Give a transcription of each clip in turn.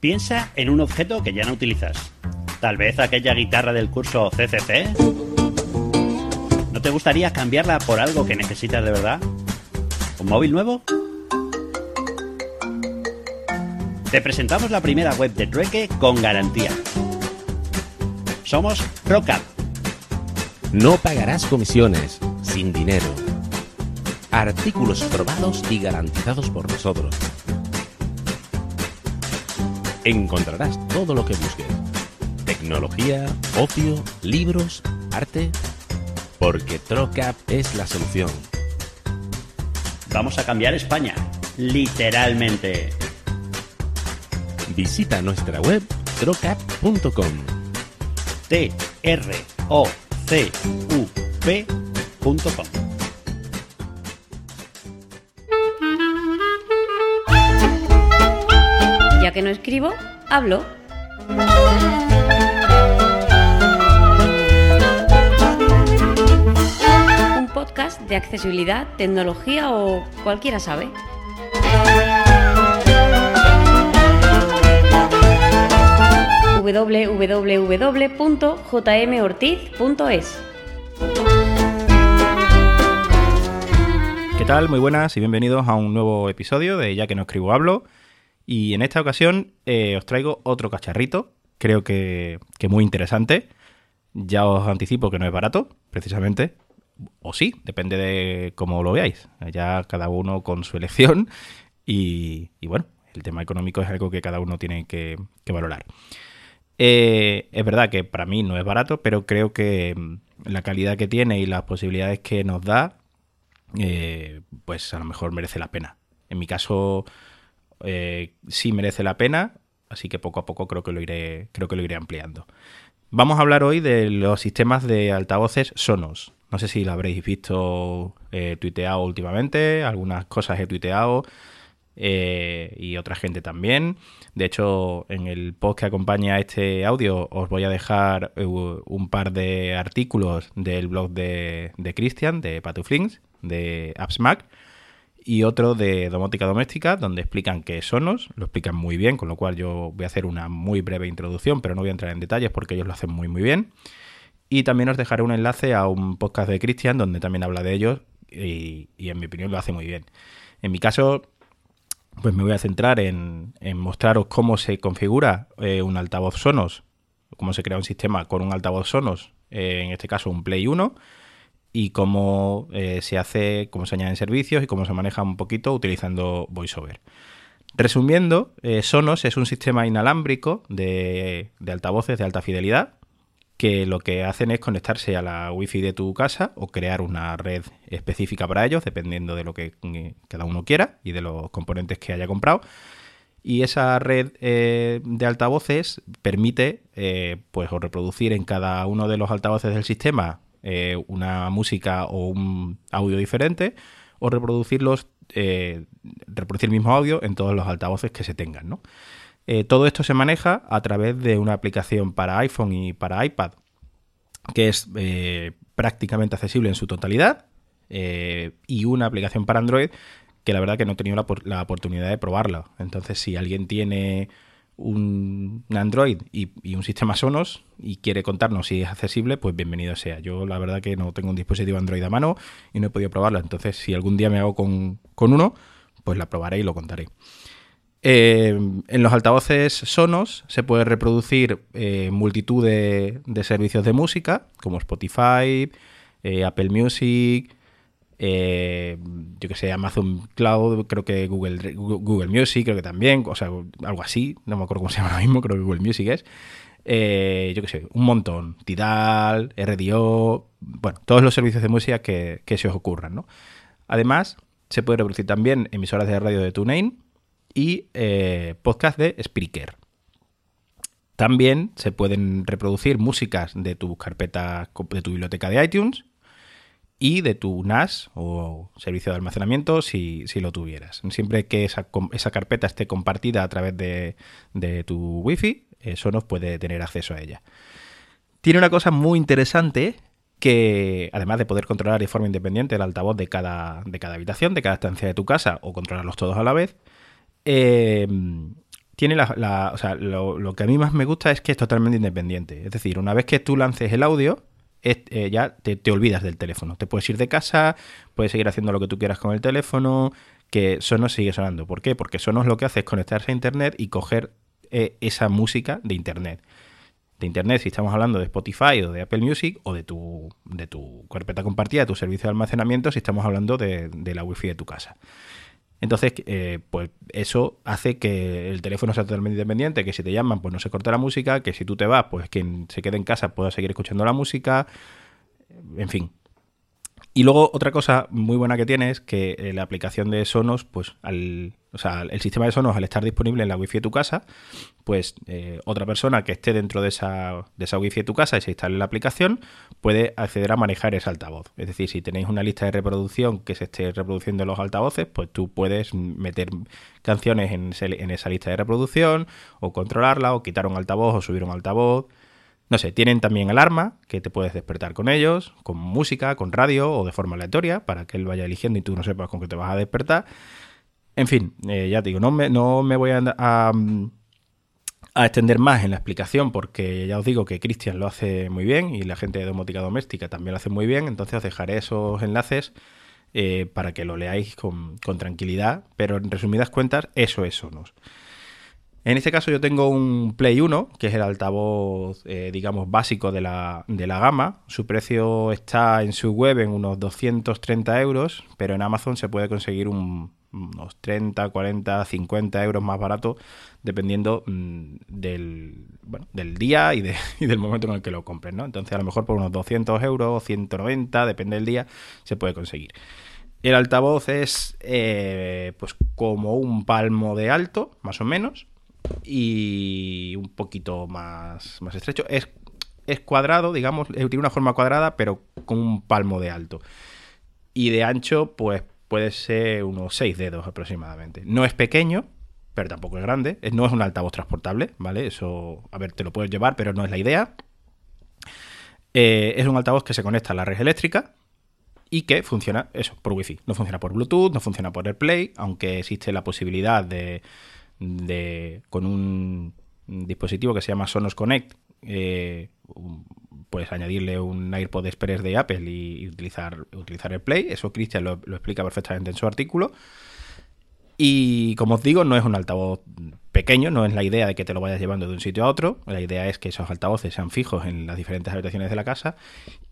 Piensa en un objeto que ya no utilizas. Tal vez aquella guitarra del curso CCC. ¿No te gustaría cambiarla por algo que necesitas de verdad? ¿Un móvil nuevo? Te presentamos la primera web de trueque con garantía. Somos Rockup. No pagarás comisiones, sin dinero. Artículos probados y garantizados por nosotros. Encontrarás todo lo que busques. Tecnología, ocio, libros, arte. Porque Trocap es la solución. Vamos a cambiar España. Literalmente. Visita nuestra web trocap.com. T R O C U P.com. Ya que no escribo, hablo. Un podcast de accesibilidad, tecnología o cualquiera sabe. www.jmortiz.es ¿Qué tal? Muy buenas y bienvenidos a un nuevo episodio de Ya que no escribo hablo. Y en esta ocasión eh, os traigo otro cacharrito, creo que, que muy interesante. Ya os anticipo que no es barato, precisamente. O sí, depende de cómo lo veáis. Ya cada uno con su elección. Y, bueno, el tema económico es algo que cada uno tiene que, que valorar. Eh, es verdad que para mí no es barato, pero creo que mm, la calidad que tiene y las posibilidades que nos da, eh, pues a lo mejor merece la pena. En mi caso, eh, sí merece la pena, así que poco a poco creo que lo iré, creo que lo iré ampliando. Vamos a hablar hoy de los sistemas de altavoces Sonos. No sé si lo habréis visto eh, tuiteado últimamente, algunas cosas he tuiteado eh, y otra gente también. De hecho, en el post que acompaña este audio os voy a dejar eh, un par de artículos del blog de, de Christian, de Patuflings, de AppsMac, y otro de domótica doméstica, donde explican qué es Sonos, lo explican muy bien, con lo cual yo voy a hacer una muy breve introducción, pero no voy a entrar en detalles porque ellos lo hacen muy muy bien. Y también os dejaré un enlace a un podcast de Christian, donde también habla de ellos, y, en mi opinión lo hace muy bien. En mi caso, pues me voy a centrar en, en mostraros cómo se configura eh, un altavoz Sonos, cómo se crea un sistema con un altavoz Sonos, eh, en este caso un Play 1, y cómo eh, se hace, cómo se añaden servicios y cómo se maneja un poquito utilizando VoiceOver. Resumiendo, eh, Sonos es un sistema inalámbrico de, altavoces de alta fidelidad que lo que hacen es conectarse a la wifi de tu casa o crear una red específica para ellos, dependiendo de lo que eh, cada uno quiera y de los componentes que haya comprado. Y esa red de altavoces permite pues, o reproducir en cada uno de los altavoces del sistema eh, una música o un audio diferente, o reproducirlos, eh, reproducir el mismo audio en todos los altavoces que se tengan, ¿no? Eh, todo esto se maneja a través de una aplicación para iPhone y para iPad, que es prácticamente accesible en su totalidad, y una aplicación para Android que la verdad que no he tenido la oportunidad de probarla. Entonces, si alguien tiene un, Android y, un sistema Sonos y quiere contarnos si es accesible, pues bienvenido sea. Yo la verdad que no tengo un dispositivo Android a mano y no he podido probarla. Entonces, si algún día me hago con, con uno, pues la probaré y lo contaré. Eh, en los altavoces Sonos se puede reproducir eh, multitud de, de servicios de música, como Spotify, eh, Apple Music, eh, yo que sé, Amazon Cloud, creo que Google, Google Music, creo que también, o sea, algo así, no me acuerdo cómo se llama ahora mismo, creo que Google Music es. Eh, yo que sé, un montón. Tidal, RDO, bueno, todos los servicios de música que, se os ocurran, ¿no? Además, se puede reproducir también emisoras de radio de TuneIn y eh, podcast de Spreaker. También se pueden reproducir músicas de tu carpeta, de tu biblioteca de iTunes y de tu NAS o servicio de almacenamiento si, si lo tuvieras. Siempre que esa, esa carpeta esté compartida a través de, de tu Wi-Fi, Sonos puede tener acceso a ella. Tiene una cosa muy interesante que, además de poder controlar de forma independiente el altavoz de cada, de cada habitación, de cada estancia de tu casa o controlarlos todos a la vez, eh, tiene la, o sea, lo, que a mí más me gusta es que es totalmente independiente. Es decir, una vez que tú lances el audio, eh, ya te, olvidas del teléfono. Te puedes ir de casa, puedes seguir haciendo lo que tú quieras con el teléfono, que Sonos sigue sonando. ¿Por qué? Porque Sonos lo que hace es conectarse a Internet y coger eh, esa música de Internet. De Internet, si estamos hablando de Spotify o de Apple Music o de tu, de tu carpeta compartida, de tu servicio de almacenamiento, si estamos hablando de, de la wifi de tu casa. Entonces, eh, pues eso hace que el teléfono sea totalmente independiente, que si te llaman, pues no se corta la música, que si tú te vas, pues quien se quede en casa pueda seguir escuchando la música, en fin, y luego otra cosa muy buena que tiene es que eh, la aplicación de Sonos, pues al, o sea, el sistema de Sonos al estar disponible en la wifi de tu casa, pues eh, otra persona que esté dentro de esa, de esa wifi de tu casa y se instale la aplicación puede acceder a manejar ese altavoz. Es decir, si tenéis una lista de reproducción que se esté reproduciendo los altavoces, pues tú puedes meter canciones en, en esa lista de reproducción o controlarla o quitar un altavoz o subir un altavoz. No sé, tienen también alarma que te puedes despertar con ellos, con música, con radio o de forma aleatoria para que él vaya eligiendo y tú no sepas con qué te vas a despertar. En fin, eh, ya te digo, no me, no me voy a, a, extender más en la explicación porque ya os digo que Cristian lo hace muy bien y la gente de domótica doméstica también lo hace muy bien, entonces os dejaré esos enlaces eh, para que lo leáis con, con, tranquilidad, pero en resumidas cuentas, eso es Sonos. En este caso yo tengo un Play 1, que es el altavoz, eh, digamos, básico de la, de la, gama. Su precio está en su web en unos 230 euros, pero en Amazon se puede conseguir unos 30, 40, 50 euros más barato, dependiendo mm, del, bueno, del día y, de, y, del momento en el que lo compren. ¿no? Entonces a lo mejor por unos 200 euros, 190, depende del día, se puede conseguir. El altavoz es eh, pues como un palmo de alto, más o menos y un poquito más, más estrecho. Es, es cuadrado, digamos, tiene una forma cuadrada, pero con un palmo de alto. Y de ancho, pues puede ser unos 6 dedos aproximadamente. No es pequeño, pero tampoco es grande. No es un altavoz transportable, ¿vale? Eso, a ver, te lo puedes llevar, pero no es la idea. Eh, es un altavoz que se conecta a la red eléctrica y que funciona, eso, por Wi-Fi. No funciona por Bluetooth, no funciona por AirPlay, aunque existe la posibilidad de de, con un dispositivo que se llama Sonos Connect, eh, puedes añadirle un AirPod Express de Apple y, utilizar, utilizar el Play. Eso Christian lo, explica perfectamente en su artículo. Y como os digo, no es un altavoz pequeño, no es la idea de que te lo vayas llevando de un sitio a otro. La idea es que esos altavoces sean fijos en las diferentes habitaciones de la casa.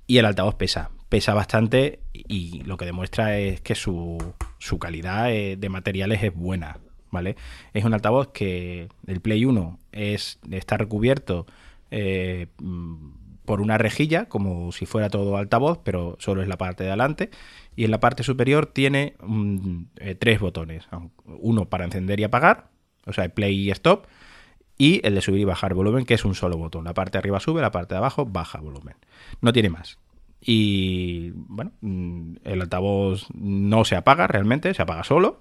Y el altavoz pesa, pesa bastante y lo que demuestra es que su, su calidad eh, de materiales es buena. ¿Vale? Es un altavoz que el Play 1 es, está recubierto eh, por una rejilla, como si fuera todo altavoz, pero solo es la parte de adelante. Y en la parte superior tiene mm, eh, tres botones. Uno para encender y apagar, o sea, play y stop. Y el de subir y bajar volumen, que es un solo botón. La parte de arriba sube, la parte de abajo baja volumen. No tiene más. Y bueno, mm, el altavoz no se apaga realmente, se apaga solo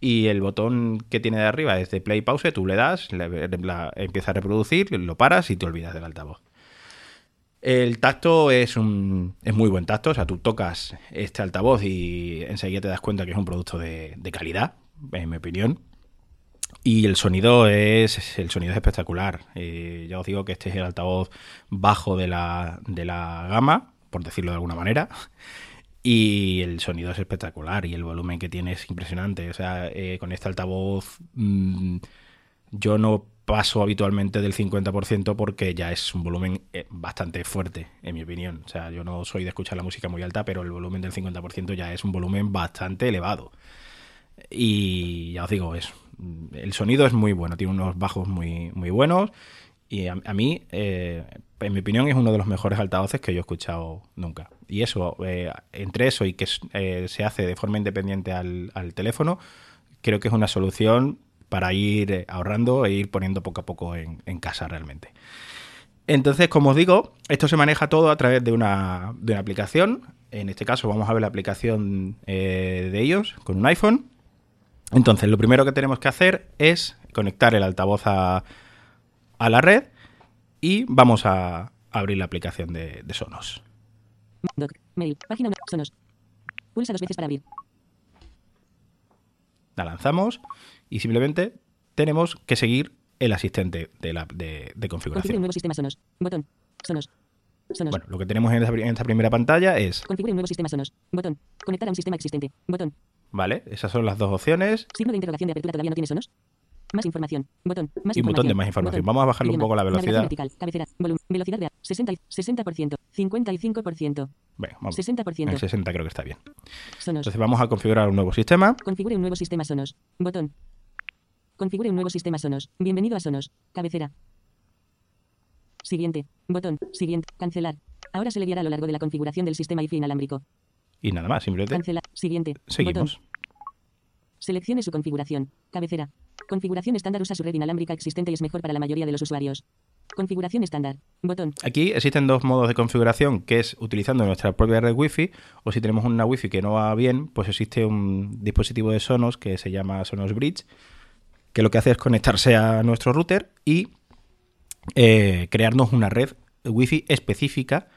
y el botón que tiene de arriba es de play pause, tú le das, empieza a reproducir, lo paras y te olvidas del altavoz. El tacto es un es muy buen tacto, o sea, tú tocas este altavoz y enseguida te das cuenta que es un producto de, calidad, en mi opinión. Y el sonido es el sonido es espectacular. Eh, ya os digo que este es el altavoz bajo de la, de la gama, por decirlo de alguna manera. Y el sonido es espectacular y el volumen que tiene es impresionante. O sea, eh, con este altavoz mm, yo no paso habitualmente del 50% porque ya es un volumen eh, bastante fuerte, en mi opinión. O sea, yo no soy de escuchar la música muy alta, pero el volumen del 50% ya es un volumen bastante elevado. Y ya os digo, es, el sonido es muy bueno, tiene unos bajos muy, muy buenos. Y a, mí, eh, en mi opinión, es uno de los mejores altavoces que yo he escuchado nunca. Y eso, eh, entre eso y que eh, se hace de forma independiente al, teléfono, creo que es una solución para ir ahorrando e ir poniendo poco a poco en, casa realmente. Entonces, como os digo, esto se maneja todo a través de una, de una aplicación. En este caso vamos a ver la aplicación eh, de ellos con un iPhone. Entonces, lo primero que tenemos que hacer es conectar el altavoz a, a la red y vamos a abrir la aplicación de, Sonos. Sonos. La lanzamos y simplemente tenemos que seguir el asistente de, la, de, de Configure un configuración. nuevo sistema Sonos. Botón. Sonos. Sonos. Bueno, lo que tenemos en esta, en esta primera pantalla es, Configure un nuevo sistema Sonos. Botón. Conectar a un sistema existente. Botón. ¿vale? Esas son las dos opciones Signo de interrogación de apertura todavía no tiene Sonos. Más información. Botón. Más y un botón de más información. Vamos a bajarle un poco la velocidad. vertical. Cabecera. Volumen. Velocidad real. 60, y- 60%. 55%. Venga, vamos. 60%. En 60 creo que está bien. Sonos. Entonces vamos a configurar un nuevo sistema. Configure un nuevo sistema Sonos. Botón. Configure un nuevo sistema Sonos. Bienvenido a Sonos. Cabecera. Siguiente. Botón. Siguiente. Cancelar. Ahora se le guiará a lo largo de la configuración del sistema IFI inalámbrico. Y nada más, simplemente Cancelar. Siguiente. seguimos. Botón. Seleccione su configuración. Cabecera. Configuración estándar usa su red inalámbrica existente y es mejor para la mayoría de los usuarios. Configuración estándar. Botón. Aquí existen dos modos de configuración, que es utilizando nuestra propia red Wi-Fi o si tenemos una Wi-Fi que no va bien, pues existe un dispositivo de Sonos que se llama Sonos Bridge, que lo que hace es conectarse a nuestro router y eh, crearnos una red Wi-Fi específica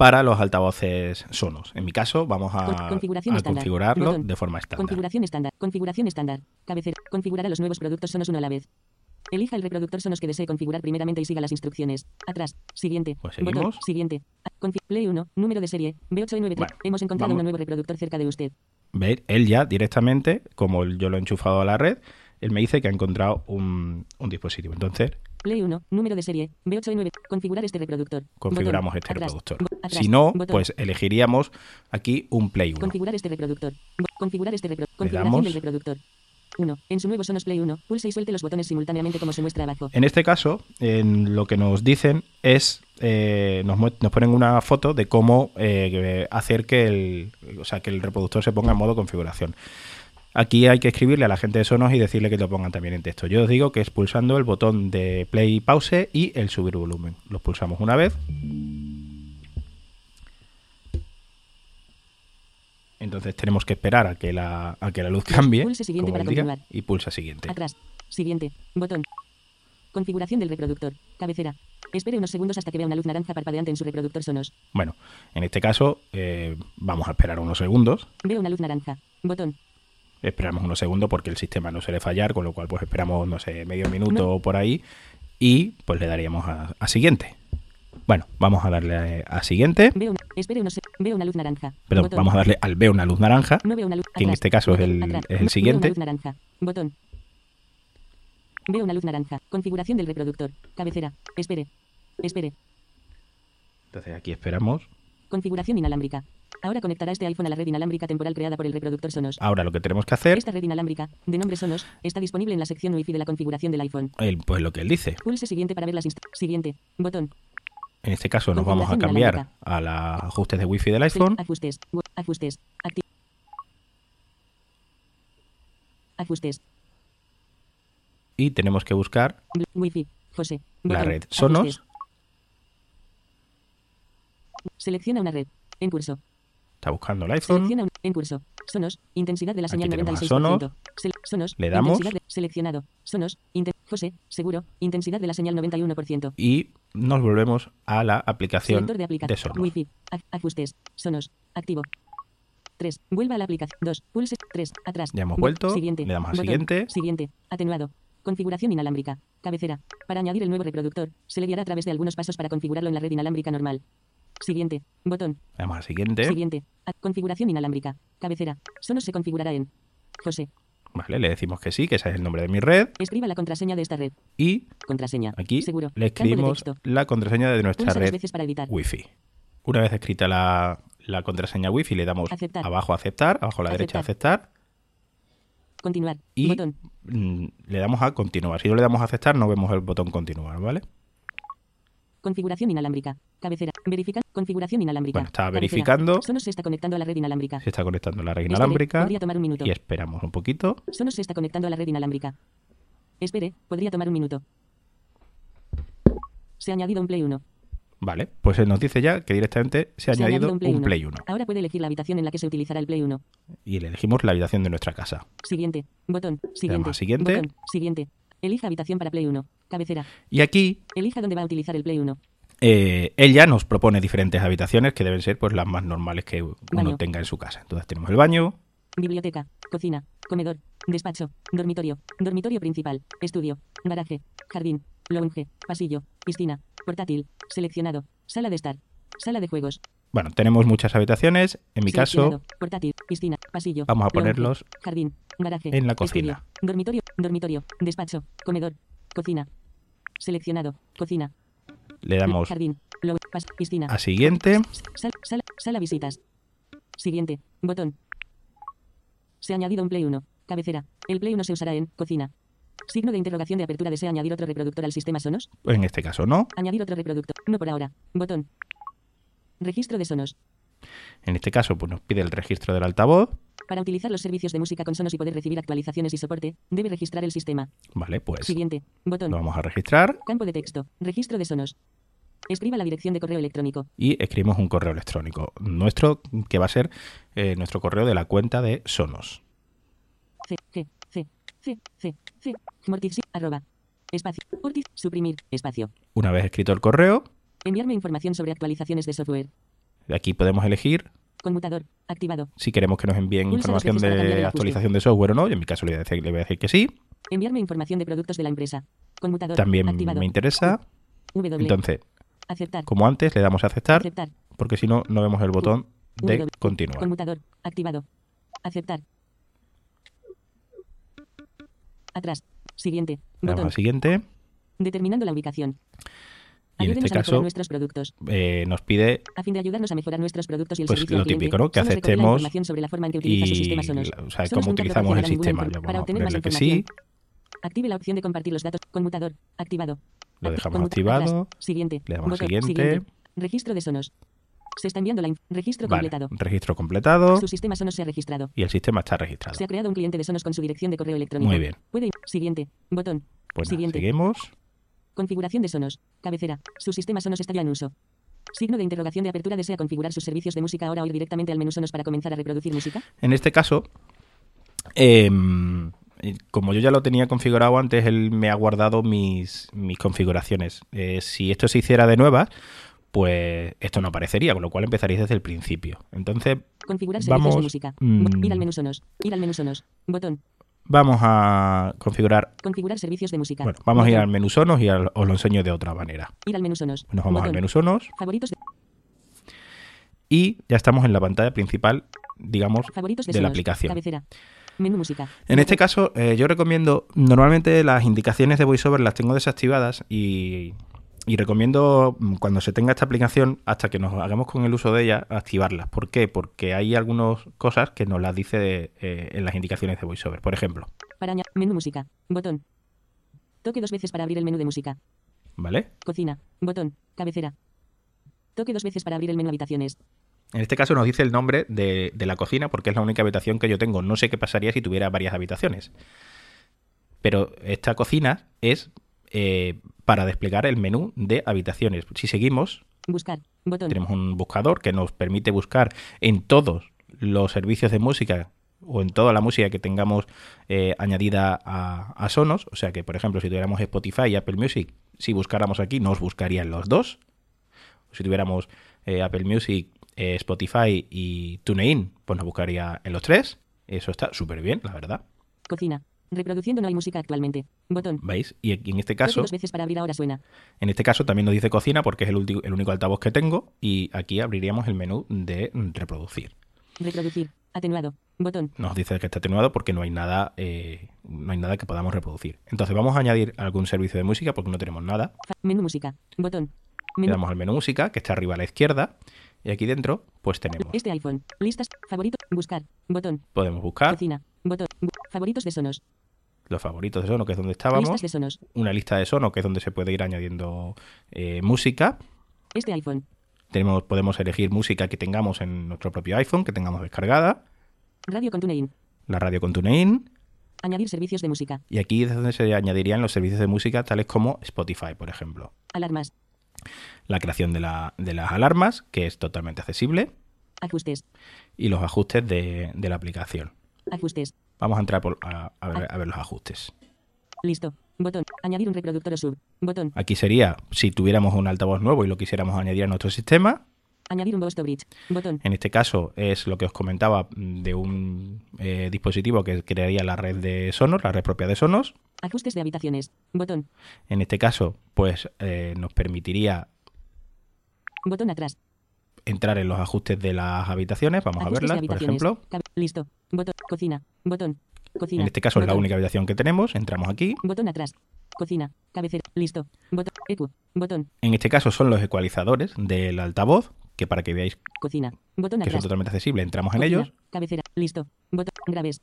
para los altavoces Sonos. En mi caso, vamos a, configuración a configurarlo Botón. de forma estándar. Configuración estándar. Configuración estándar. Cabecera. Configurará los nuevos productos Sonos uno a la vez. Elija el reproductor Sonos que desee configurar primeramente y siga las instrucciones. Atrás. Siguiente. Pues Botón. Siguiente. A- confi- Play 1. Número de serie. B893. Bueno, Hemos encontrado vamos. un nuevo reproductor cerca de usted. ver, él ya directamente, como yo lo he enchufado a la red, él me dice que ha encontrado un, un dispositivo. Entonces, Play 1. Número de serie. B893. Configurar este reproductor. configuramos Botón. este Atrás. reproductor. Atrás. Si no, Botón. pues elegiríamos aquí un Play 1. Configurar este reproductor. Configurar este reproductor. Configuración del reproductor. 1. En su nuevo Sonos Play 1, pulse y suelte los botones simultáneamente como se muestra abajo. En este caso, en lo que nos dicen es, eh, nos, nos ponen una foto de cómo eh, hacer que el, o sea, que el reproductor se ponga en modo configuración. Aquí hay que escribirle a la gente de Sonos y decirle que lo pongan también en texto. Yo os digo que es pulsando el botón de play y pause y el subir volumen. Los pulsamos una vez. Entonces tenemos que esperar a que la, a que la luz cambie. Pulse siguiente para diga, continuar. y pulsa siguiente. Atrás. Siguiente. Botón. Configuración del reproductor. Cabecera. Espere unos segundos hasta que vea una luz naranja parpadeante en su reproductor Sonos. Bueno, en este caso eh, vamos a esperar unos segundos. Veo una luz naranja. Botón. Esperamos unos segundos porque el sistema no suele fallar, con lo cual pues esperamos, no sé, medio minuto No. o por ahí y pues le daríamos a, a siguiente. Bueno, vamos a darle a siguiente. Veo una, espere Veo una luz naranja. Perdón, Botón. vamos a darle al veo una luz naranja. No veo una luz. que en atrás. este caso es el- Atrás. es el No- Veo siguiente. una luz naranja. Botón. Veo una luz naranja. Configuración del reproductor. Cabecera. Espere. Espere. Entonces aquí esperamos. Configuración inalámbrica. Ahora conectará este iPhone a la red inalámbrica temporal creada por el reproductor Sonos. Ahora lo que tenemos que hacer, Esta red inalámbrica, de nombre Sonos, está disponible en la sección Wi-Fi de la configuración del iPhone. el- pues lo que él dice. Pulse siguiente para ver las Siguiente. Botón. En este caso nos vamos a cambiar a los ajustes de wifi del iPhone Ajustes. Ajustes. Ajustes. y tenemos que buscar Wi-Fi. José. la red Sonos. Ajustes. Selecciona una red. En curso. Está buscando el iPhone. Selecciona un, en curso. Sonos. Intensidad de la señal tenemos a 96%. Sele- Sonos. Le damos. Intensidad de- seleccionado. Sonos. Inten- José. Seguro. Intensidad de la señal 91%. Y nos volvemos a la aplicación de de aplicación. Sonos. Wi-Fi. Aj- Ajustes. Sonos. Activo. 3. Vuelva a la aplicación. 2. Pulse. 3. Atrás. Ya hemos vuelto. Siguiente. Le damos a Botón. siguiente. Siguiente. Atenuado. Configuración inalámbrica. Cabecera. Para añadir el nuevo reproductor, se le guiará a través de algunos pasos para configurarlo en la red inalámbrica normal. Siguiente. Botón. Le damos a siguiente. Siguiente. Configuración inalámbrica. Cabecera. Sonos se configurará en. José. Vale, le decimos que sí, que ese es el nombre de mi red. Escriba la contraseña de esta red. Y Contraseña. aquí Seguro. le escribimos la contraseña de nuestra Pulsa red veces para editar. Wi-Fi. Una vez escrita la, la contraseña Wi-Fi, le damos Aceptar. abajo a aceptar, abajo a la derecha a aceptar Continuar. y Botón. mm, le damos a continuar. Si no le damos a aceptar, no vemos el botón continuar, ¿vale? Configuración inalámbrica. Cabecera. Verificar. Configuración inalámbrica. Bueno, está Cabecera. verificando. Sonos se está conectando a la red inalámbrica. Se está conectando la red Espere, inalámbrica podría tomar un minuto. y esperamos un poquito. Sonos se está conectando a la red inalámbrica. Espere, podría tomar un minuto. Se ha añadido un Play 1. Vale, pues él nos dice ya que directamente se ha Se ha añadido un Play, un 1. Play 1 Ahora puede elegir la habitación en la que se utilizará el Play 1. y le elegimos la habitación de nuestra casa. Siguiente. Botón. Siguiente. a siguiente. Botón. Siguiente. Elija habitación para Play 1. Cabecera. Y aquí Elija dónde va a utilizar el Play 1. eh, él ya nos propone diferentes habitaciones que deben ser pues las más normales que uno Baño. tenga en su casa. Entonces tenemos el baño, Biblioteca. Cocina. Comedor. Despacho. Dormitorio. Dormitorio principal. Estudio. Garaje. Jardín. Lounge. Pasillo. Piscina. Portátil. Seleccionado. Sala de estar. Sala de juegos. Bueno, tenemos muchas habitaciones. En mi caso. Portátil. Piscina. Pasillo. Vamos a ponerlos Jardín. Garaje. en la estudio, cocina. dormitorio. Dormitorio. Despacho. Comedor. Cocina. Seleccionado. Cocina. le damos Jardín. Lounge, pas- piscina. a siguiente. Sal- sala, sala visitas. Siguiente. Botón. Se ha añadido un Play 1. Cabecera. El Play 1 se usará en cocina. Signo de interrogación de apertura. ¿Desea añadir otro reproductor al sistema Sonos? En este caso no. Añadir otro reproductor. No por ahora. Botón. Registro de Sonos. En este caso, pues nos pide el registro del altavoz. Para utilizar los servicios de música con Sonos y poder recibir actualizaciones y soporte, debe registrar el sistema. Vale, pues Siguiente. Botón. lo vamos a registrar Campo de texto. Registro de Sonos. Escriba la dirección de correo electrónico. y escribimos un correo electrónico nuestro que va a ser eh, nuestro correo de la cuenta de Sonos. C, G, C, C, C, C, arroba. Espacio. Ortiz, suprimir, espacio. Una vez escrito el correo, Enviarme información sobre actualizaciones de software. aquí podemos elegir Conmutador, activado. si queremos que nos envíen Pulsa información de actualización de software o no. Y en mi caso le voy a decir, le voy a decir que sí. Enviarme información de productos de la empresa. Conmutador, También activado. me interesa. W. Entonces, aceptar. como antes, le damos a aceptar Aceptar. porque si no, no vemos el botón de W. continuar. Conmutador, activado. Aceptar. Atrás. Siguiente. Botón. al siguiente Determinando la ubicación. Y en este caso nuestros productos. eh, nos pide A fin de ayudarnos a mejorar nuestros productos y el Pues servicio lo típico, ¿no? Que aceptemos información sobre la forma en que utiliza su y sistema Sonos. o sea, cómo utilizamos el sistema. Para obtener más que sí, información, active la opción de compartir los datos. Conmutador, activado. lo dejamos activado. Siguiente. Le damos siguiente. Registro de Sonos. Se está enviando la registro Vale, completado. registro completado Su sistema Sonos se ha registrado. y el sistema está registrado. Se ha creado un cliente de Sonos con su dirección de correo electrónico. Muy bien. Puede siguiente. Botón. Pues nada, Siguiente. seguimos. Configuración de Sonos. Cabecera. Su sistema Sonos está ya en uso. Signo de interrogación de apertura. ¿Desea configurar sus servicios de música ahora o ir directamente al menú Sonos para comenzar a reproducir música? En este caso, em, eh, como yo ya lo tenía configurado antes, él me ha guardado mis, mis configuraciones. Eh, si esto se hiciera de nuevas, pues esto no aparecería, con lo cual empezaréis desde el principio. Entonces, Configurar servicios Vamos, de música. mm. Ir al menú Sonos. Ir al menú Sonos. Botón. Vamos a configurar. Configurar servicios de música. Bueno, vamos a ir al menú Sonos y al- os lo enseño de otra manera. Ir al menú Sonos. Nos vamos al menú Sonos Favoritos de, y ya estamos en la pantalla principal, digamos, favoritos de, de la aplicación. Cabecera. Menú música. En este caso, eh, yo recomiendo, normalmente las indicaciones de VoiceOver las tengo desactivadas y, y recomiendo mm, cuando se tenga esta aplicación, hasta que nos hagamos con el uso de ella, activarlas. ¿Por qué? Porque hay algunas cosas que nos las dice eh, en las indicaciones de VoiceOver. Por ejemplo, Para menú música. Botón. Toque dos veces para abrir el menú de música. ¿vale? Cocina. Botón. Cabecera. Toque dos veces para abrir el menú habitaciones. En este caso nos dice el nombre de, de la cocina porque es la única habitación que yo tengo. No sé qué pasaría si tuviera varias habitaciones. Pero esta cocina es eh, para desplegar el menú de habitaciones. Si seguimos, Buscar. Botón. tenemos un buscador que nos permite buscar en todos los servicios de música o en toda la música que tengamos eh, añadida a, a Sonos. O sea que, por ejemplo, si tuviéramos Spotify y Apple Music, si buscáramos aquí, nos buscarían los dos. Si tuviéramos eh, Apple Music, eh, Spotify y TuneIn, pues nos buscaría en los tres. Eso está súper bien, la verdad. Cocina. Reproduciendo no hay música actualmente. Botón. ¿Veis? Y en este caso, dos veces para abrir ahora suena. en este caso también nos dice cocina porque es el, ulti- el único altavoz que tengo. Y aquí abriríamos el menú de reproducir. Reproducir. Atenuado. Botón. nos dice que está atenuado porque no hay nada eh, no hay nada que podamos reproducir. Entonces vamos a añadir algún servicio de música porque no tenemos nada. Menú música. Botón. Le Menú. damos al menú música que está arriba a la izquierda y aquí dentro pues tenemos Este iPhone. Listas. Favorito. Buscar. Botón. podemos buscar Cocina. Botón. Favoritos de Sonos. Los favoritos de Sono que es donde estábamos, Listas de Sonos. una lista de Sono que es donde se puede ir añadiendo eh, música. Este iPhone. Tenemos podemos elegir música que tengamos en nuestro propio iPhone que tengamos descargada, Radio con TuneIn. la radio con TuneIn Añadir servicios de música. y aquí es donde se añadirían los servicios de música tales como Spotify, por ejemplo. Alarmas. La creación de, la- de las alarmas, que es totalmente accesible. Ajustes. y los ajustes de, de la aplicación. Ajustes. Vamos a entrar por- a, a ver, a ver los ajustes. Listo. Botón. Añadir un reproductor sub. Botón. Aquí sería si tuviéramos un altavoz nuevo y lo quisiéramos añadir a nuestro sistema. Añadir un Ghost Bridge. Botón. En este caso es lo que os comentaba de un eh, dispositivo que crearía la red de Sonos, la red propia de Sonos. Ajustes de habitaciones. Botón. En este caso, pues eh, nos permitiría Botón atrás. entrar en los ajustes de las habitaciones. Vamos a Ajustes de verlas, por ejemplo. Listo. Botón. Cocina. Botón. Cocina. En este caso es la Botón. única habitación que tenemos. Entramos aquí. Botón atrás. Cocina. Cabecera. Listo. Botón. EQ. Botón. En este caso son los ecualizadores del altavoz, que para que veáis Cocina. Botón que son totalmente accesibles, entramos en Cocina. ellos. Cabecera. Listo. Botón. Graves.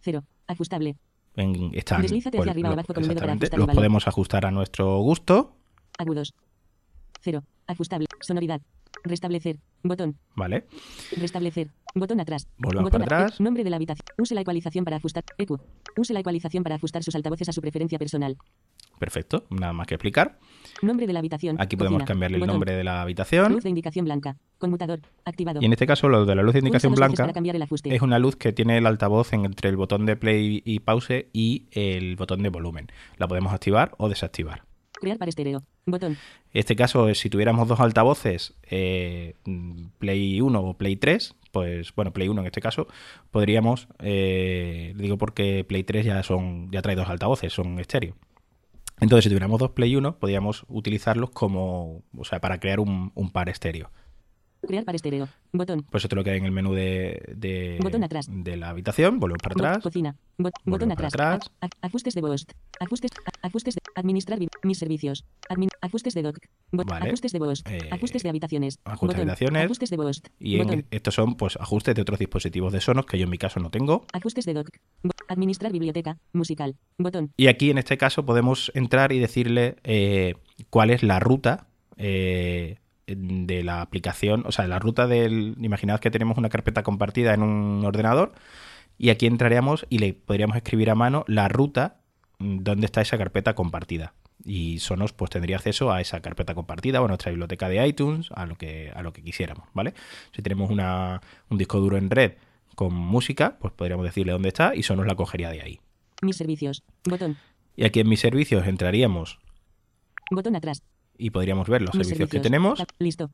Cero. Ajustable. En, están, Deslízate hacia arriba o abajo con el dedo para ajustar los podemos ajustar a nuestro gusto, Agudos. Cero. Ajustable. Sonoridad. Restablecer. Botón. ¿vale? Restablecer. Botón atrás. Volvemos Botón para atrás. Nombre de la habitación. Use la ecualización para ajustar. EQ. Use la ecualización para ajustar sus altavoces a su preferencia personal. Perfecto, nada más que explicar. Nombre de la habitación. Aquí podemos Cocina. cambiarle el nombre de la habitación. Luz de indicación blanca. Conmutador. Activado. Y en este caso, lo de la luz de indicación blanca es una luz que tiene el altavoz en- entre el botón de play y pause y el botón de volumen. La podemos activar o desactivar. Crear para estéreo. Botón. Este caso, si tuviéramos dos altavoces, eh, Play 1 o Play 3, pues bueno, Play 1 en este caso, podríamos, eh, digo porque Play 3 ya son ya trae dos altavoces, son estéreo. Entonces, si tuviéramos dos Play 1, podríamos utilizarlos como, o sea, para crear un, un par estéreo. Crear para estéreo. Botón. Pues esto lo que hay en el menú de, de, Botón atrás. de la habitación, volvemos para atrás. Cocina. Bot- botón atrás. atrás. Ajustes de host. Ajustes. ajustes de. Administrar mis servicios. Admin- ajustes de doc. Bot- Vale. Ajustes de host. Eh, ajustes de habitaciones. ajustes de habitaciones. Ajustes de host. Y en- estos son pues ajustes de otros dispositivos de Sonos que yo en mi caso no tengo. Ajustes de doc. Administrar biblioteca. Musical. Botón. Y aquí en este caso podemos entrar y decirle eh, cuál es la ruta eh, de la aplicación, o sea, la ruta del... Imaginad que tenemos una carpeta compartida en un ordenador y aquí entraríamos y le podríamos escribir a mano la ruta mm, donde está esa carpeta compartida. Y Sonos pues tendría acceso a esa carpeta compartida o a nuestra biblioteca de iTunes, a lo que, a lo que quisiéramos, ¿vale? Si tenemos una- un disco duro en red con música, pues podríamos decirle dónde está y Sonos la cogería de ahí. Mis servicios. Botón. Y aquí en mis servicios entraríamos Botón atrás. Y podríamos ver los servicios, que tenemos. Listo.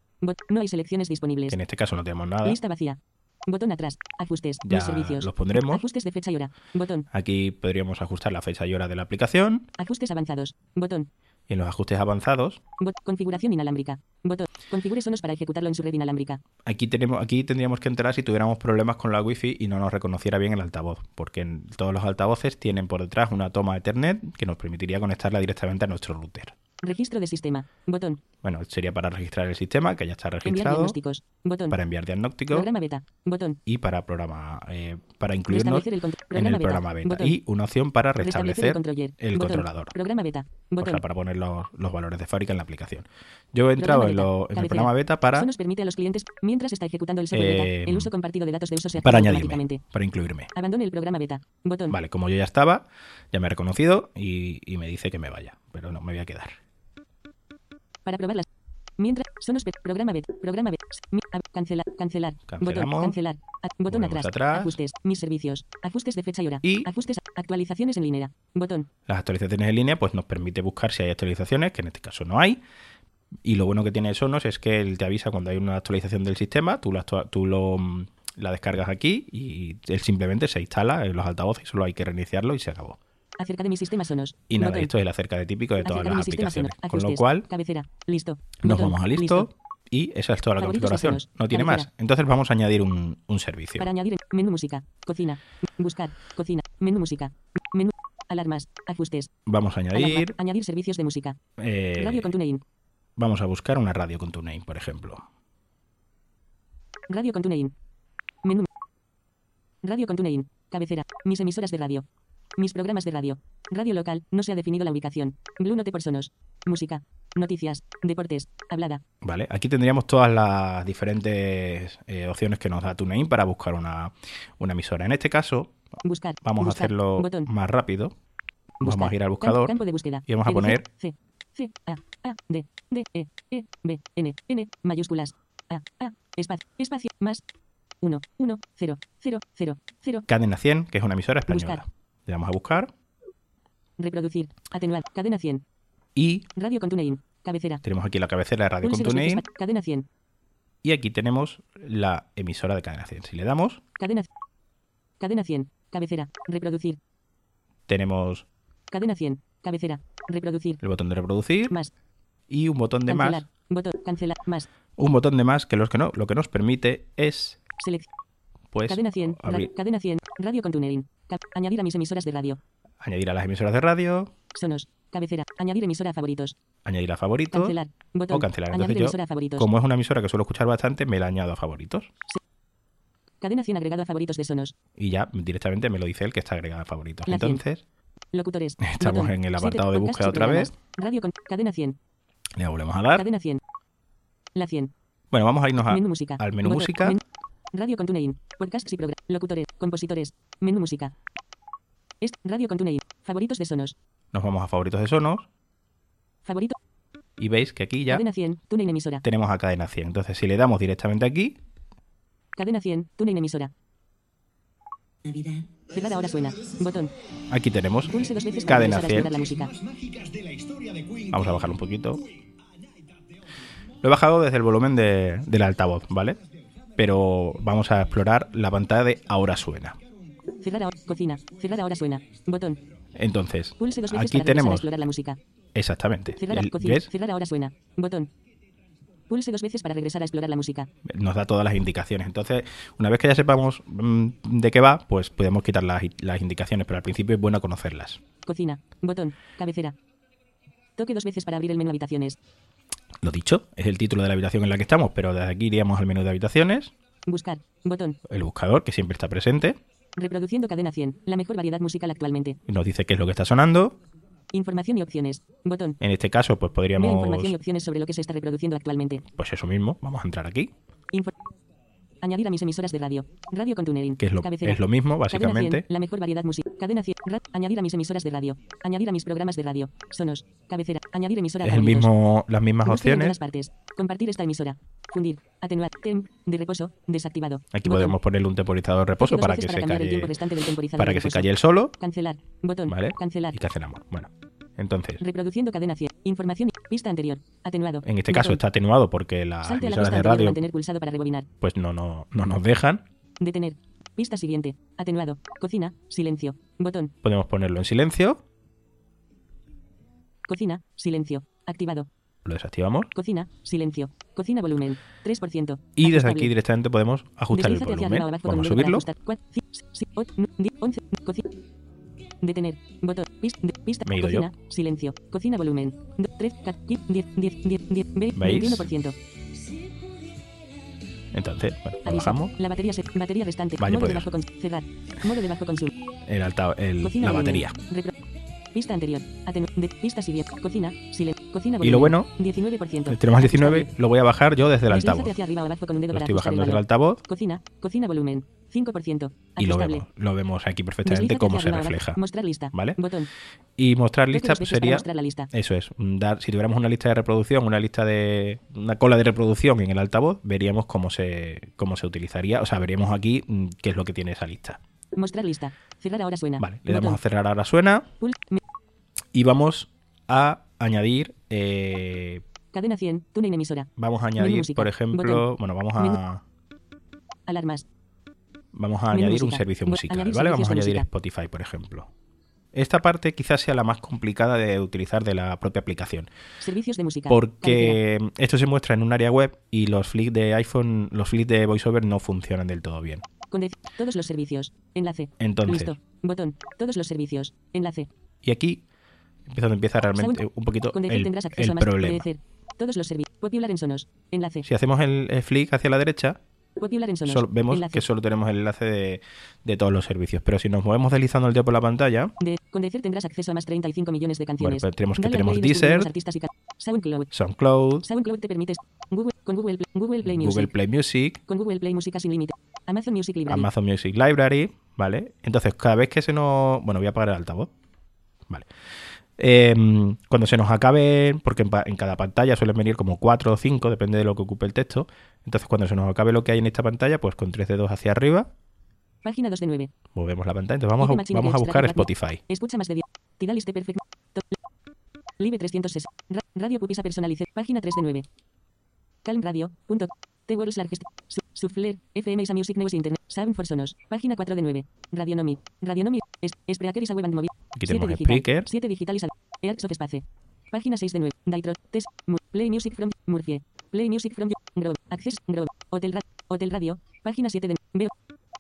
No hay selecciones disponibles. en este caso no tenemos nada. Lista vacía. Botón atrás. Ajustes. Ya Mis servicios. los pondremos. Ajustes de fecha y hora. Botón. Aquí podríamos ajustar la fecha y hora de la aplicación. Ajustes avanzados. Botón. Y en los ajustes avanzados, Bot- configuración inalámbrica. Botón. Configure sonos para ejecutarlo en su red inalámbrica. aquí tenemos, aquí tendríamos que entrar si tuviéramos problemas con la Wi-Fi y no nos reconociera bien el altavoz, porque en todos los altavoces tienen por detrás una toma Ethernet que nos permitiría conectarla directamente a nuestro router. Registro de sistema. Botón. Bueno, sería para registrar el sistema, que ya está Enviar registrado, diagnósticos. Botón. para enviar diagnósticos Programa beta. Botón. y para programa, eh, para incluirnos el en el programa beta. Y una opción para Restablecer el controlador. Programa beta. O Botón. sea, para poner los, los valores de fábrica en la aplicación. Yo he entrado en, lo- en el programa beta para, Sonos permite a los clientes, mientras está ejecutando el software Eh, beta, el uso compartido de datos de uso se para añadirme, para incluirme. Abandone el programa beta. Botón. Vale, como yo ya estaba, ya me ha reconocido y, y me dice que me vaya, pero no, me voy a quedar. Para probarlas. Mientras, Sonos. Programa beta. Programa beta. Cancelar. Cancelar. Botón. Cancelar. Botón atrás. atrás. Ajustes. Mis servicios. Ajustes de fecha y hora. Y- Ajustes. Actualizaciones en línea. Botón. Las actualizaciones en línea pues nos permite buscar si hay actualizaciones, que en este caso no hay. Y lo bueno que tiene Sonos es que él te avisa cuando hay una actualización del sistema, tú, la, tú lo, la descargas aquí y él simplemente se instala en los altavoces, solo hay que reiniciarlo y se acabó. Acerca de mi sistema Sonos. Y nada, Botón. esto es el acerca de típico de todas Acerca las aplicaciones. Sonos. Con lo cual, Cabecera. Listo. nos Botón. vamos a listo, y esa es toda la Favoritos configuración. Sonos. No tiene Cabecera. más. Entonces vamos a añadir un, un servicio. Para añadir menú música, cocina, buscar, cocina, menú música, menú, alarmas, ajustes, Vamos a alarma, añadir, añadir servicios de música, eh, radio con TuneIn, vamos a buscar una radio con TuneIn, por ejemplo. radio con TuneIn, menú, radio con TuneIn, cabecera, mis emisoras de radio, mis programas de radio, radio local, no se ha definido la ubicación, Blue Note por Sonos, música, noticias, deportes, hablada, Vale, aquí tendríamos todas las diferentes eh, opciones que nos da TuneIn para buscar una, una emisora. En este caso, buscar, vamos a hacerlo botón, más rápido. Vamos a ir al buscador campo de búsqueda, y vamos a poner C, C, A, A, D, D, E, E, B, N, N, mayúsculas, A, A, espacio, espacio, más, 1, 1, 0, 0, 0, 0, Cadena 100, que es una emisora española. Buscar. Le damos a buscar reproducir, atenuar, cadena 100, y radio con TuneIn, cabecera, tenemos aquí la cabecera de Radio con TuneIn. cadena 100, Y aquí tenemos la emisora de cadena 100. Si le damos, Cadena. Cadena 100. Cabecera. Reproducir. tenemos Cadena 100. Cabecera. Reproducir. el botón de reproducir Más. y un botón de Cancelar. más. Botón. Cancelar. Más. Un botón de más que, los que no, lo que nos permite es, Selección. pues, cadena 100. ra- abrir- cadena 100. Radio con tuning. Añadir a mis emisoras de radio. añadir a las emisoras de radio, Sonos. Cabecera. Añadir emisora a favoritos. añadir a favoritos Cancelar. Botón. o cancelar. Añadir Entonces emisora yo, a favoritos. como es una emisora que suelo escuchar bastante, me la añado a favoritos. Cadena 100 agregado a favoritos de Sonos. Y ya directamente me lo dice él que está agregada a favoritos. La. Entonces, Locutores. Estamos Botón. en el apartado de búsqueda otra vez. Radio con. Cadena 100. le volvemos a dar. Cadena 100. La 100. Bueno, vamos a irnos a- menú música. al menú Botón. música. Men- radio con TuneIn. Podcasts y programas. Locutores. Compositores. Menú música. Est radio con TuneIn. Favoritos de Sonos. Nos vamos a favoritos de Sonos Favorito. y veis que aquí ya Cadena 100. TuneIn emisora. tenemos a cadena 100. Entonces, si le damos directamente aquí, Cadena 100. TuneIn emisora. Cerrar ahora suena. Botón. aquí tenemos Pulse dos veces cadena regresar a 100. explorar la música. Vamos a bajar un poquito. Lo he bajado desde el volumen de- del altavoz, ¿vale? Pero vamos a explorar la pantalla de ahora suena. Cerrar ahora. Cocina. Cerrar ahora suena. Botón. Entonces, Pulse dos veces aquí para regresar a tenemos explorar la música. exactamente. Cerrar el- cocina. ¿Ves? Cerrar ahora suena. Botón. Pulse dos veces para regresar a explorar la música. Nos da todas las indicaciones. Entonces, una vez que ya sepamos mm, de qué va, pues podemos quitar las, las indicaciones, pero al principio es bueno conocerlas. Cocina. Botón. Cabecera. Toque dos veces para abrir el menú habitaciones. Lo dicho, es el título de la habitación en la que estamos, pero desde aquí iríamos al menú de habitaciones, Buscar. Botón. el buscador, que siempre está presente, Reproduciendo cadena 100. La mejor variedad musical actualmente. nos dice qué es lo que está sonando. Información y opciones. Botón. En este caso, pues Vea podríamos, información y opciones sobre lo que se está reproduciendo actualmente. pues eso mismo, vamos a entrar aquí, Info- Añadir a mis emisoras de radio. Radio con TuneIn. que es lo, Cabecera. es lo mismo, Cadena 100, básicamente. la mejor variedad musical. Cadena 100. Ra- añadir a mis emisoras de radio. Añadir a mis programas de radio. Sonos. Cabecera. Añadir emisora a Es el favoritos. mismo, las mismas Búsqueda en opciones. todas partes. Compartir esta emisora. Fundir. Atenuar. Temp. De reposo. Desactivado. Aquí Botón. podemos ponerle un temporizador de reposo para que se cambiar el calle, para de que se calle el solo, Cancelar. Botón. ¿vale? Cancelar. Y cancelamos. Bueno, entonces, Reproduciendo cadena 100. Información. Pista anterior. Atenuado. en este caso está atenuado porque las Salte la emisoras pista de radio Mantener pulsado para rebobinar. pues no, no, no nos dejan. Detener. Pista siguiente. Atenuado. Cocina. Silencio. Botón. Podemos ponerlo en silencio, Cocina. Silencio. Activado. lo desactivamos Cocina. Silencio. Cocina volumen. 3%. y desde aquí directamente podemos ajustar el Deslízate hacia volumen. abajo Vamos a subirlo. cocina. Detener. Botón. Pista. Me he ido yo. Cocina. Silencio. Cocina volumen. 3, 10, 10, 10, 10, 10, ¿Veis? 21%. Entonces, bueno, lo bajamos. La batería se, batería restante. Vaya modo de bajo con, cerrar. Modo de bajo consumo. El alta, el- Cocina la volumen. batería. Repro- pista anterior. Atenu de, pista siguiente. Cocina. Silencio. Cocina volumen. Y lo bueno, 19%. tenemos el 19, lo voy a bajar yo desde el altavoz. hacia arriba o abajo con un dedo Lo para estoy bajando desde el altavoz Cocina. Cocina volumen. 5%. y lo vemos. Lo vemos aquí perfectamente cómo se refleja. Mostrar lista. ¿Vale? Botón. Y mostrar lista pues, sería mostrar la lista. Eso es, dar, si tuviéramos una lista de reproducción, una lista de una cola de reproducción en el altavoz, veríamos cómo se cómo se utilizaría, o sea, veríamos aquí mm, qué es lo que tiene esa lista. Mostrar lista. Cerrar ahora suena. Vale, le damos a cerrar ahora suena y vamos a añadir eh, Cadena 100. Tune emisora. vamos a añadir, por ejemplo, Botón. bueno, vamos a Alarmas. vamos a Menú añadir un servicio musical, ¿vale? Vamos a añadir música. Spotify, por ejemplo. Esta parte quizás sea la más complicada de utilizar de la propia aplicación. Servicios de música. Porque esto se muestra en un área web y los flicks de iPhone, los flicks de VoiceOver no funcionan del todo bien. Con todos los servicios. Enlace. Entonces, Listo. Botón. Todos los servicios. Enlace. y aquí empieza empieza realmente un poquito el, el problema. Todos los servicios. Popular en Sonos. Enlace. Si hacemos el, el flick hacia la derecha, Popular en Sonos. sol- vemos Enlace. que solo tenemos el enlace de, de todos los servicios. Pero si nos movemos deslizando el dedo por la pantalla, De, con decir tendrás acceso a más 35 millones de bueno, canciones. pues tenemos que Dale al tenemos Deezer, y SoundCloud. SoundCloud, SoundCloud te permite Google, con Google, Play- Google Play Music. Google Play Music, Con Google Play Música sin límite. Amazon Music Library. Amazon Music Library, ¿vale? Entonces, cada vez que se nos... Bueno, voy a apagar el altavoz. Vale. Em, cuando se nos acabe, porque en, en cada pantalla suelen venir como 4 o 5, depende de lo que ocupe el texto. Entonces, cuando se nos acabe lo que hay en esta pantalla, pues con tres dedos hacia arriba, Página 2 de 9. movemos la pantalla. Entonces, vamos a, vamos a buscar. Spotify. Escucha más de 10. Tidaliste perfecto. To- Live 360. Ra- Radio Pupisa Personalice. Página 3 de 9. Calm Radio. Punto. The World's Largest. Subflair. FM is a Music News Internet. Sound for Sonos. Página 4 de 9. Radionomy. Radionomy. Es, Spreaker is a web and mobile. Aquí 7 tenemos digital. Spreaker. 7 digital is a... Earths of Space. Página 6 de 9. Daitro. Test. Play Music from Murphy. Play Music from Grove. Access. Grove. Hotel, Ra- Hotel Radio. Página 7 de... Veo.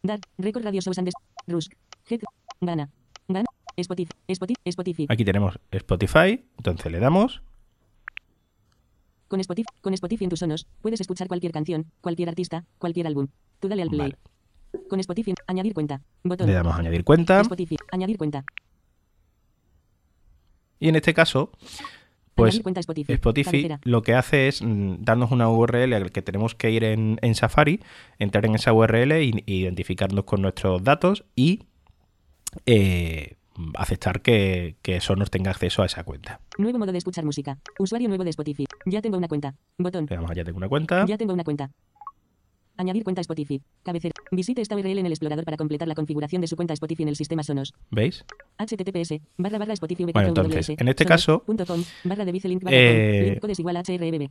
Dar. Record Radio Shows and Rusk. Head. Gana. Gana. Spotify. Spotify. Spotify. Aquí tenemos Spotify, entonces le damos. Con Spotify, con Spotify en tus sonos, puedes escuchar cualquier canción, cualquier artista, cualquier álbum. Tú dale al play. Vale. Con Spotify, añadir cuenta. Botón. Le damos a añadir cuenta. Spotify, añadir cuenta. Y en este caso, pues Spotify. Lo que hace es mm, darnos una URL al que tenemos que ir en, en Safari, entrar en esa URL y identificarnos con nuestros datos y eh, aceptar que, que Sonos tenga acceso a esa cuenta. Nuevo modo de escuchar música. Usuario nuevo de Spotify. Ya tengo una cuenta. Botón. A ya tengo una cuenta. Ya tengo una cuenta. Añadir cuenta Spotify. Cabecera. Visite esta URL en el explorador para completar la configuración de su cuenta Spotify en el sistema Sonos. ¿Veis? https barra barra Spotify Bueno, entonces, en este caso, eh.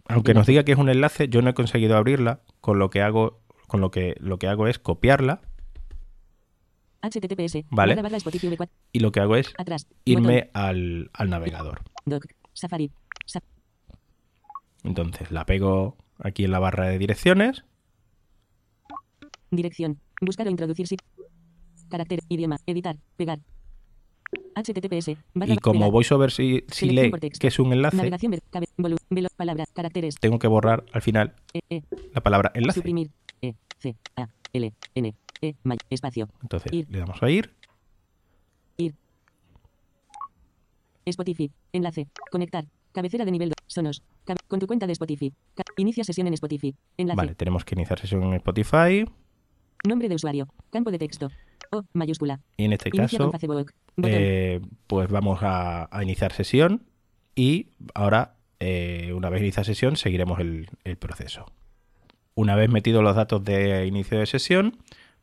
Aunque nos diga que es un enlace, yo no he conseguido abrirla, con lo que hago, con lo que lo que hago es copiarla https Vale. barra barra Spotify V4 y lo que hago es atrás irme al, al navegador. Doc, Safari, Sa- Entonces la pego aquí en la barra de direcciones. Dirección, buscar o introducir sit, carácter, idioma, editar, pegar. HTTPS, barra, Y como. VoiceOver si, si lee que es un enlace, Navegación, ver, cabe, volu, velo, palabras, caracteres, tengo que borrar al final E, E, la palabra enlace. suprimir, E, C, A, L, N, E, may, espacio, Entonces Ir. le damos a ir. ir. Spotify, enlace, conectar, cabecera de nivel 2, sonos, cabe- con tu cuenta de Spotify, Ca- inicia sesión en Spotify, enlace, Vale, tenemos que iniciar sesión en Spotify. Nombre de usuario, campo de texto, O, mayúscula, Y en este inicia caso, eh, pues vamos a, a iniciar sesión. Y ahora, eh, una vez iniciada sesión, seguiremos el, el proceso. Una vez metidos los datos de inicio de sesión,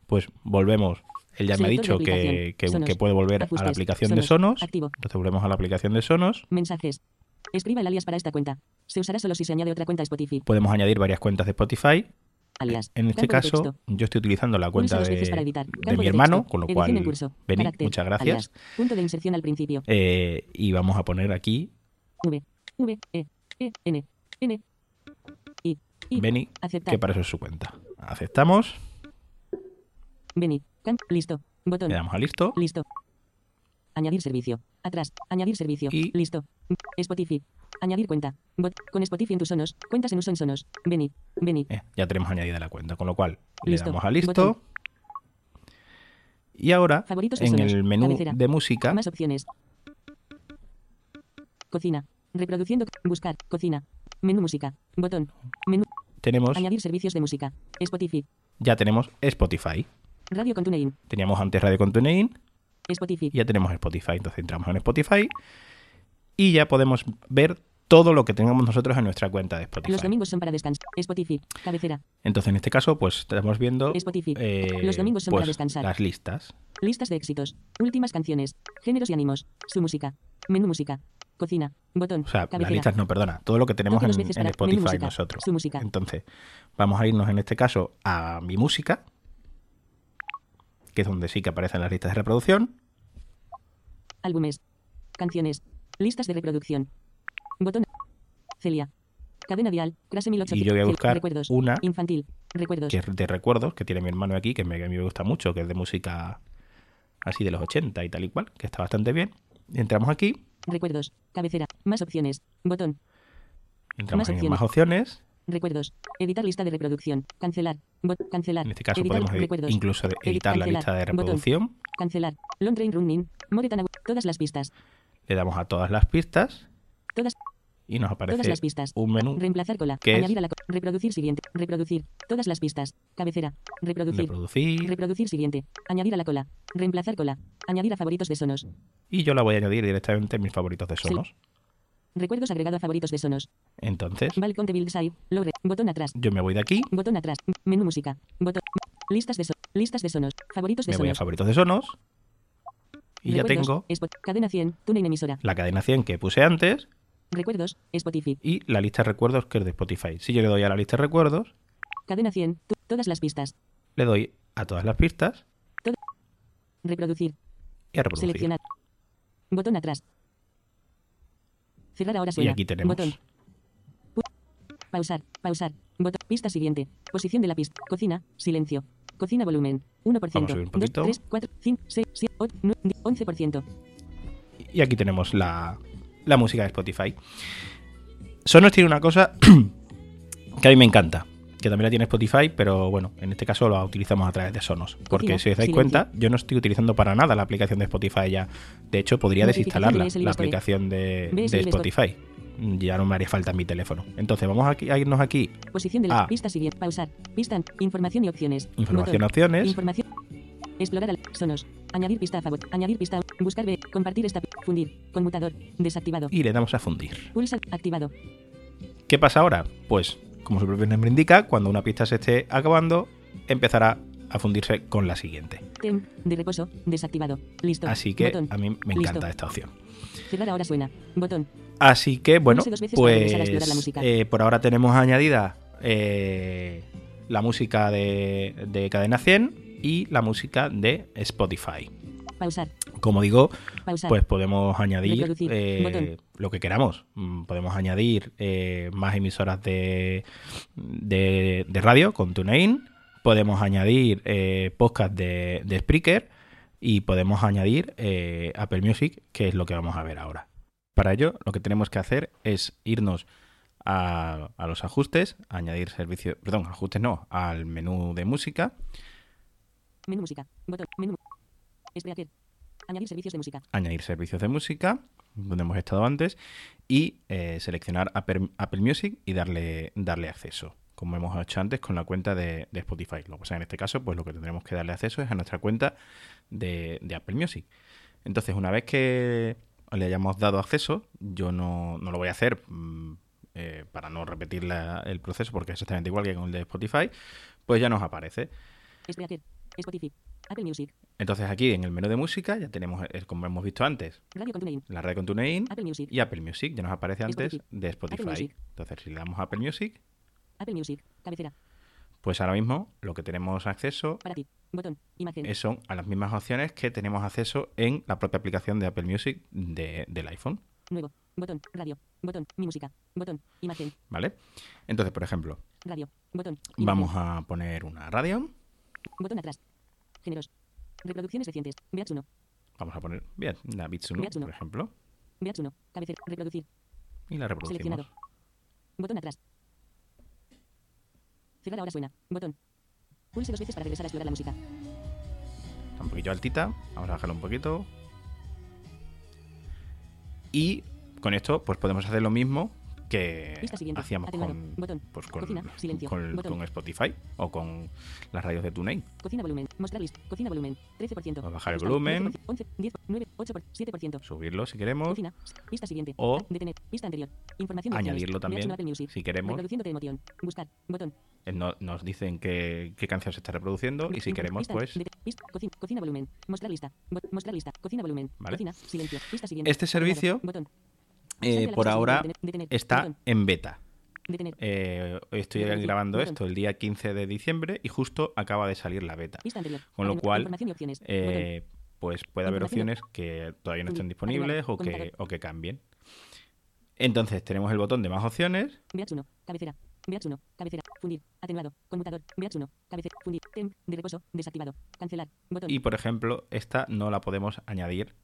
pues volvemos. Él ya me ha dicho que, que- Sonos. que puede volver a la aplicación de Sonos. Activo. Entonces volvemos a la aplicación de Sonos. mensajes, escriba el alias para esta cuenta, se usará solo si se añade otra cuenta Spotify, Podemos añadir varias cuentas de Spotify. Alias, En este caso, texto. yo estoy utilizando la cuenta de, mi hermano, con lo cual, curso. Beni, Carácter. muchas gracias. Alias. Punto de inserción al principio. Eh, y vamos a poner aquí V, V, E, E, N, N, I, I. Beni, Aceptar. que para eso es su cuenta. Aceptamos, Beni. Can- listo. Botón. le damos a listo. Listo. Añadir servicio. Atrás. Añadir servicio. Y- Listo. Spotify. Añadir cuenta. Bot. Con Spotify en tus sonos. Cuentas en uso en sonos. Beni. Beni. Eh, ya tenemos añadida la cuenta, con lo cual Listo. le damos a listo. Botón. Y ahora, Favoritos en Sonos. el menú Cabecera. de música, Más opciones. Cocina. Reproduciendo. Buscar. Cocina. Menú música. Botón. Menú. tenemos, Añadir servicios de música. Spotify. ya tenemos Spotify. Radio con TuneIn. Teníamos antes Radio con TuneIn Spotify. ya tenemos Spotify. Entonces entramos en Spotify y ya podemos ver todo lo que tengamos nosotros en nuestra cuenta de Spotify. Los domingos son para descansar. Spotify. Cabecera. Entonces, en este caso, pues estamos viendo Spotify. eh, Los domingos son para pues, descansar. las listas. Listas de éxitos. Últimas canciones. Géneros y ánimos. Su música. Menú música. Cocina. Botón. O sea, las listas no, perdona, todo lo que tenemos en, veces Spotify música, nosotros. su música. Entonces, vamos a irnos en este caso a mi música, que es donde sí que aparecen las listas de reproducción. Álbumes. Canciones. Listas de reproducción. Botón. Celia. Cadena dial. Clase 1800. Y yo voy a buscar Recuerdos. una Infantil. Recuerdos. que es de recuerdos, que tiene mi hermano aquí, que me, que a mí me gusta mucho, que es de música así de los 80 y tal y cual, que está bastante bien. Entramos aquí, Recuerdos. Cabecera. Más opciones. Botón. entramos Más en opciones. más opciones. Recuerdos. Editar lista de reproducción. Cancelar. Bot- cancelar. En este caso Editar podemos recuerdos. incluso editar la lista de Botón. reproducción. Cancelar. Long train running. More than a- Todas las pistas. Le damos a todas las pistas Todas. y nos aparece Todas las pistas. un menú Reemplazar cola. ¿Qué es? Añadir a la Reproducir siguiente. Reproducir. Todas las pistas. Cabecera. Reproducir. reproducir Reproducir siguiente. Añadir a la cola. Reemplazar cola. Añadir a favoritos de sonos. y yo la voy a añadir directamente en mis favoritos de Sonos. Recuerdos agregado a favoritos de sonos. Entonces, Balcón de Build Side. Logre. Botón atrás. yo me voy de aquí Botón atrás. Menú música. Botón. Listas de so- Listas de sonos. Favoritos de me voy a sonos. favoritos de Sonos y ya tengo Spot- cadena 100. TuneIn emisora. la cadena 100 que puse antes Recuerdos. Spotify. y la lista de recuerdos que es de Spotify. Si yo le doy a la lista de recuerdos, Cadena 100. Tu- todas las pistas. Le doy a todas las pistas Reproducir. y a reproducir. Seleccionar. Botón atrás. Cerrar ahora suena. Y aquí tenemos Botón. Pausar. Pausar. Botón. Pista siguiente. Posición de la pista. Cocina. Silencio. Cocina volumen. 1%. Vamos a subir un 2, poquito. 3, 4, 5, 6, 7, 8, 9, 10, 11%. y aquí tenemos la, la música de Spotify. Sonos tiene una cosa que a mí me encanta, que también la tiene Spotify, pero bueno, en este caso la utilizamos a través de Sonos. Porque Cocina, si os dais silencio. cuenta, yo no estoy utilizando para nada la aplicación de Spotify ya. De hecho, podría desinstalarla, la aplicación de, de. Spotify. Ya no me haría falta mi teléfono. Entonces, vamos aquí, a irnos aquí. Posición de la Ah. pista siguiente. Pausar. Pista. Información y opciones. Información, opciones. Información. Explorar al sonos. Añadir pista a favor. Añadir pista. Buscar B. Compartir esta. Fundir. Conmutador. Desactivado. Y le damos a fundir. Pulsa. Activado. ¿Qué pasa ahora? Pues, como su propio nombre indica, cuando una pista se esté acabando, empezará a fundirse con la siguiente. Tem. De reposo. Desactivado. Listo. Así que Botón. a mí me Listo. encanta esta opción. Cerrar ahora suena. Botón. Así que, bueno, pues eh, por ahora tenemos añadida eh, la música de, de Cadena 100 y la música de Spotify. Pausar. Como digo, Pausar. pues podemos añadir eh, lo que queramos. Mm, Podemos añadir más emisoras de, de, de radio con TuneIn. Podemos añadir podcast de, de Spreaker. Y podemos añadir Apple Music, que es lo que vamos a ver ahora. Para ello, lo que tenemos que hacer es irnos a, a los ajustes, añadir servicio, perdón, ajustes no, al menú de música, Menú música. Botón. Menú. Añadir servicios de música. añadir servicios de música, donde hemos estado antes, y eh, seleccionar Apple, Apple Music y darle, darle acceso, como hemos hecho antes con la cuenta de, de Spotify. Lo que pasa en este caso, pues lo que tendremos que darle acceso es a nuestra cuenta de, de Apple Music. Entonces, una vez que le hayamos dado acceso, yo no, no lo voy a hacer mm, eh, para no repetir la- el proceso, porque es exactamente igual que con el de Spotify, pues ya nos aparece. Spreaker. Spotify. Apple Music. Entonces aquí en el menú de música ya tenemos, eh, como hemos visto antes, Radio con TuneIn. la red con TuneIn Apple Music. y Apple Music. Ya nos aparece antes Spotify. de Spotify. Entonces, si le damos a Apple Music, Apple Music. Cabecera. Pues ahora mismo lo que tenemos acceso Para ti. Botón. Imagen. son a las mismas opciones que tenemos acceso en la propia aplicación de Apple Music de- del iPhone. Nuevo. Botón. Radio. Botón. Mi música. Botón. Imagen. ¿Vale? Entonces, por ejemplo, Radio. Botón. Imagen. vamos a poner una radio. Botón atrás. Géneros. Reproducciones recientes. Beats 1. Vamos a poner, bien, una Beats 1, Beats uno. por ejemplo. Beats 1. Cabecera. Reproducir. Y la reproducimos. Seleccionado. Botón atrás. Cerrar ahora suena. Botón. Pulse dos veces para regresar a explorar la música. Está un poquito altita. Vamos a bajarlo un poquito. Y con esto, pues podemos hacer lo mismo que hacíamos con, pues con, Cocina. Silencio. con- con Spotify o con las radios de TuneIn. Cocina volumen. Mostrar list. Cocina volumen. 13%. Vamos a bajar el volumen. 12%, 11, 10, 9, 8, 7%. Subirlo si queremos. Cocina. Pista siguiente. O Detener. Pista anterior. Información añadirlo también, Beats 1 Apple Music. si queremos. Emoción. Buscar. Botón. Eh, no- nos dicen qué, qué canción se está reproduciendo y si queremos, pues cocina, cocina volumen. Mostrar lista. Mostrar lista. Cocina volumen. Vale. Cocina. Silencio. Pista siguiente. Este servicio, Botón. Eh, por ahora está en beta. Eh, estoy grabando esto el día 15 de diciembre y justo acaba de salir la beta. Con lo cual, eh, pues puede haber opciones que todavía no estén disponibles o que, o que cambien. Entonces tenemos el botón de más opciones Beats 1. Cabecera. Beats 1. Cabecera. Fundir. Atenuado. Conmutador. Beats 1. Cabecera. Fundir. Temp. De reposo. Desactivado. Cancelar. Botón. y por ejemplo esta no la podemos añadir.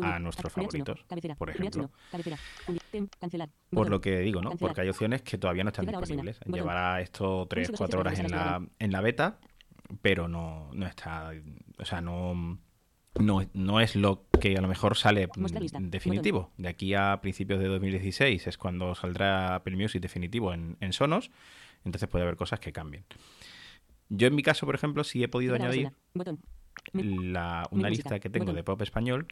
A nuestros Beats 1. favoritos, por ejemplo. 1. Cabecera. Fundir. Temp. Cancelar. por lo que digo, ¿no? Porque hay opciones que todavía no están disponibles. Llevará esto 3, Pulse dos 4 horas en la, en la beta, pero no, no está, o sea, no, no, no es lo que a lo mejor sale mm, Mostrar lista. definitivo. De aquí a principios de 2016 es cuando saldrá Apple Music definitivo en, en Sonos, entonces puede haber cosas que cambien. Yo en mi caso, por ejemplo, sí he podido añadir la, una lista que tengo de pop español.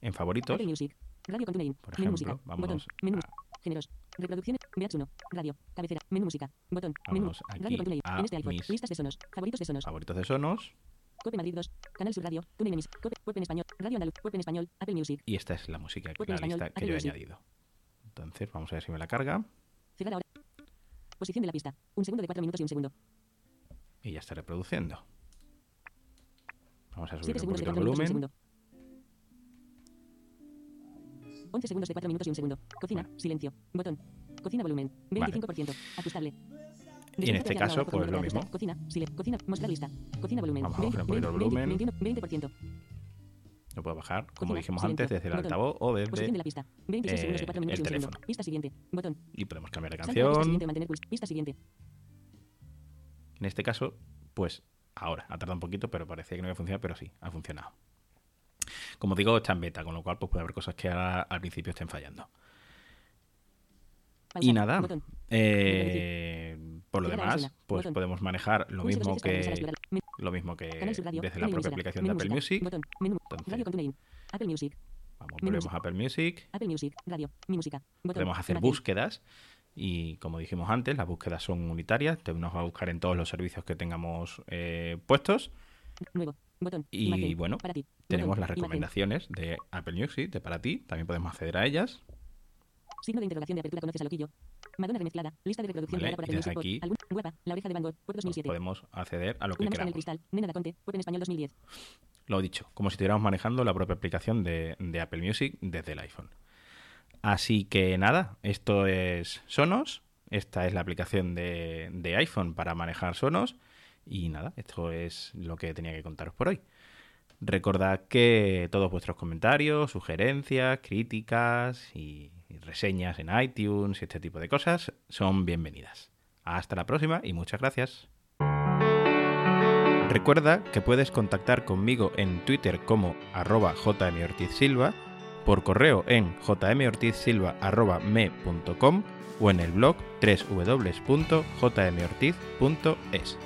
En favoritos. Apple Music. Radio con TuneIn. Por Menú ejemplo, música. vamos Botón. Menú. Géneros. Reproducciones. Beats 1. Radio. Cabecera. Menú música. Botón. Menú. Radio con TuneIn. En este iPhone. mis- Listas de sonos. Favoritos de sonos. Favoritos de Sonos Cope Madrid 2. Canal Sur Radio. TuneIn Emis. Cope. Web en español. Radio Andaluz. Web en español. Apple Music. y esta es la música, la español, lista que Apple yo he Music. añadido. Entonces vamos a ver si me la carga. Cerrar ahora. Posición de la pista. Un segundo de 4 minutos y un segundo. Y ya está reproduciendo. Vamos a subir 7 un poquito el 4 minutos y un volumen. 11 segundos de 4 minutos y un segundo. Cocina. Silencio. Botón. Cocina volumen. 25%. Ajustable. Y en este caso, pues lo mismo. Cocina. Silencio. Cocina. Mostrar lista. Cocina volumen. Vamos a bajar un poquito el 20, volumen. 21, 20%. Lo puedo bajar, como dijimos silencio, antes, desde el botón. altavoz o Posición de desde... la pista. 26 eh, segundos de 4 minutos el teléfono. Pista siguiente. Botón. Y podemos cambiar de canción. Pista siguiente. En este caso, pues ahora, ha tardado un poquito, pero parecía que no iba a funcionar, pero sí, ha funcionado. Como digo, está en beta, con lo cual pues puede haber cosas que ahora al principio estén fallando. Y nada, eh, por lo demás, pues podemos manejar lo mismo que lo mismo que desde la propia aplicación de Apple. Music. Entonces-. Vamos, volvemos a Apple Music, podemos hacer búsquedas y como dijimos antes, las búsquedas son unitarias, te- nos va a buscar en todos los servicios que tengamos eh, puestos Nuevo. Botón. y Imagen. bueno, Para ti. tenemos Botón. las recomendaciones de Apple Music, de para ti, también podemos acceder a ellas. Signo de interrogación de apertura. ¿Conoces a Loquillo? Madonna remezclada. Lista de reproducción Vale, y Apple desde Music. aquí- Algún- Guapa. La oreja de Van Gogh. Pop Pues 2007. podemos acceder a lo que Una mosca en el queramos. cristal. Nena da Conte. En español 2010. Lo dicho, como si estuviéramos manejando la propia aplicación de, de Apple Music desde el iPhone. Así que nada, esto es Sonos. Esta es la aplicación de, de iPhone para manejar Sonos. Y nada, esto es lo que tenía que contaros por hoy. Recordad que todos vuestros comentarios, sugerencias, críticas y, reseñas en iTunes y este tipo de cosas son bienvenidas. Hasta la próxima y muchas gracias. Recuerda que puedes contactar conmigo en Twitter como arroba jmortizsilva, por correo en jmortizsilva.me.com o en el blog www.jmortiz.es.